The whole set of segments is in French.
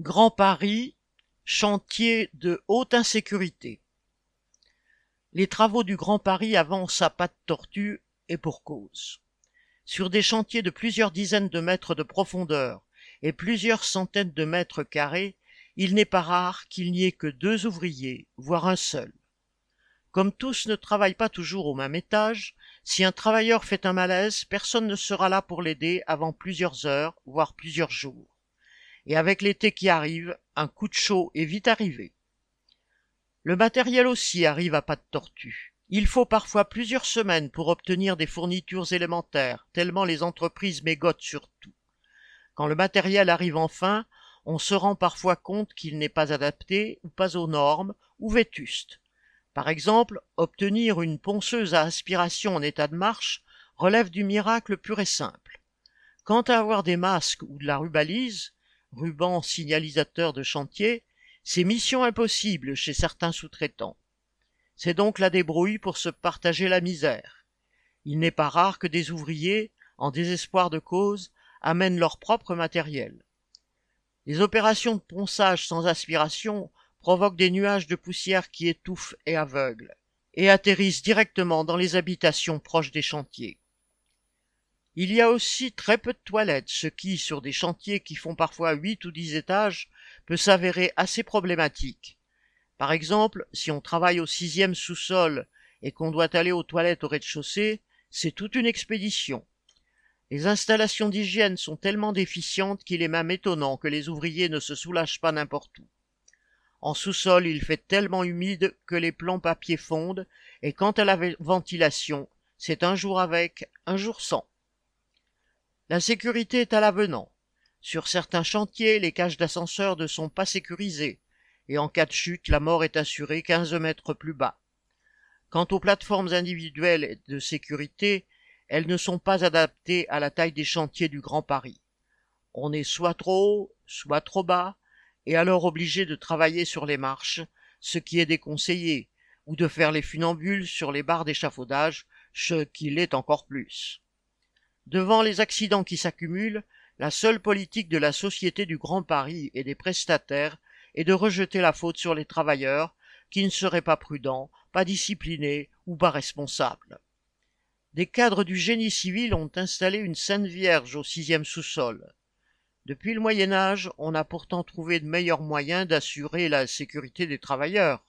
Grand Paris, chantier de haute insécurité. Les travaux du Grand Paris avancent à pas de tortue et pour cause. Sur des chantiers de plusieurs dizaines de mètres de profondeur et plusieurs centaines de mètres carrés, il n'est pas rare qu'il n'y ait que deux ouvriers, voire un seul. Comme tous ne travaillent pas toujours au même étage, si un travailleur fait un malaise, personne ne sera là pour l'aider avant plusieurs heures, voire plusieurs jours et avec l'été qui arrive, un coup de chaud est vite arrivé. Le matériel aussi arrive à pas de tortue. Il faut parfois plusieurs semaines pour obtenir des fournitures élémentaires, tellement les entreprises mégotent sur tout. Quand le matériel arrive enfin, on se rend parfois compte qu'il n'est pas adapté ou pas aux normes ou vétuste. Par exemple, obtenir une ponceuse à aspiration en état de marche relève du miracle pur et simple. Quant à avoir des masques ou de la rubalise, ruban signalisateur de chantier, c'est mission impossible chez certains sous-traitants. C'est donc la débrouille pour se partager la misère. Il n'est pas rare que des ouvriers, en désespoir de cause, amènent leur propre matériel. Les opérations de ponçage sans aspiration provoquent des nuages de poussière qui étouffent et aveuglent, et atterrissent directement dans les habitations proches des chantiers. Il y a aussi très peu de toilettes, ce qui, sur des chantiers qui font parfois huit ou dix étages, peut s'avérer assez problématique. Par exemple, si on travaille au sixième sous-sol et qu'on doit aller aux toilettes au rez-de-chaussée, c'est toute une expédition. Les installations d'hygiène sont tellement déficientes qu'il est même étonnant que les ouvriers ne se soulagent pas n'importe où. En sous-sol, il fait tellement humide que les plombs papier fondent, et quant à la ventilation, c'est un jour avec, un jour sans. La sécurité est à l'avenant. Sur certains chantiers, les cages d'ascenseur ne sont pas sécurisées, et en cas de chute, la mort est assurée quinze mètres plus bas. Quant aux plateformes individuelles de sécurité, elles ne sont pas adaptées à la taille des chantiers du Grand Paris. On est soit trop haut, soit trop bas, et alors obligé de travailler sur les marches, ce qui est déconseillé, ou de faire les funambules sur les barres d'échafaudage, ce qui l'est encore plus. Devant les accidents qui s'accumulent, la seule politique de la Société du Grand Paris et des prestataires est de rejeter la faute sur les travailleurs qui ne seraient pas prudents, pas disciplinés ou pas responsables. Des cadres du génie civil ont installé une Sainte Vierge au sixième sous-sol. Depuis le Moyen Âge, on a pourtant trouvé de meilleurs moyens d'assurer la sécurité des travailleurs.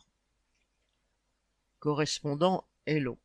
Correspondant Hello.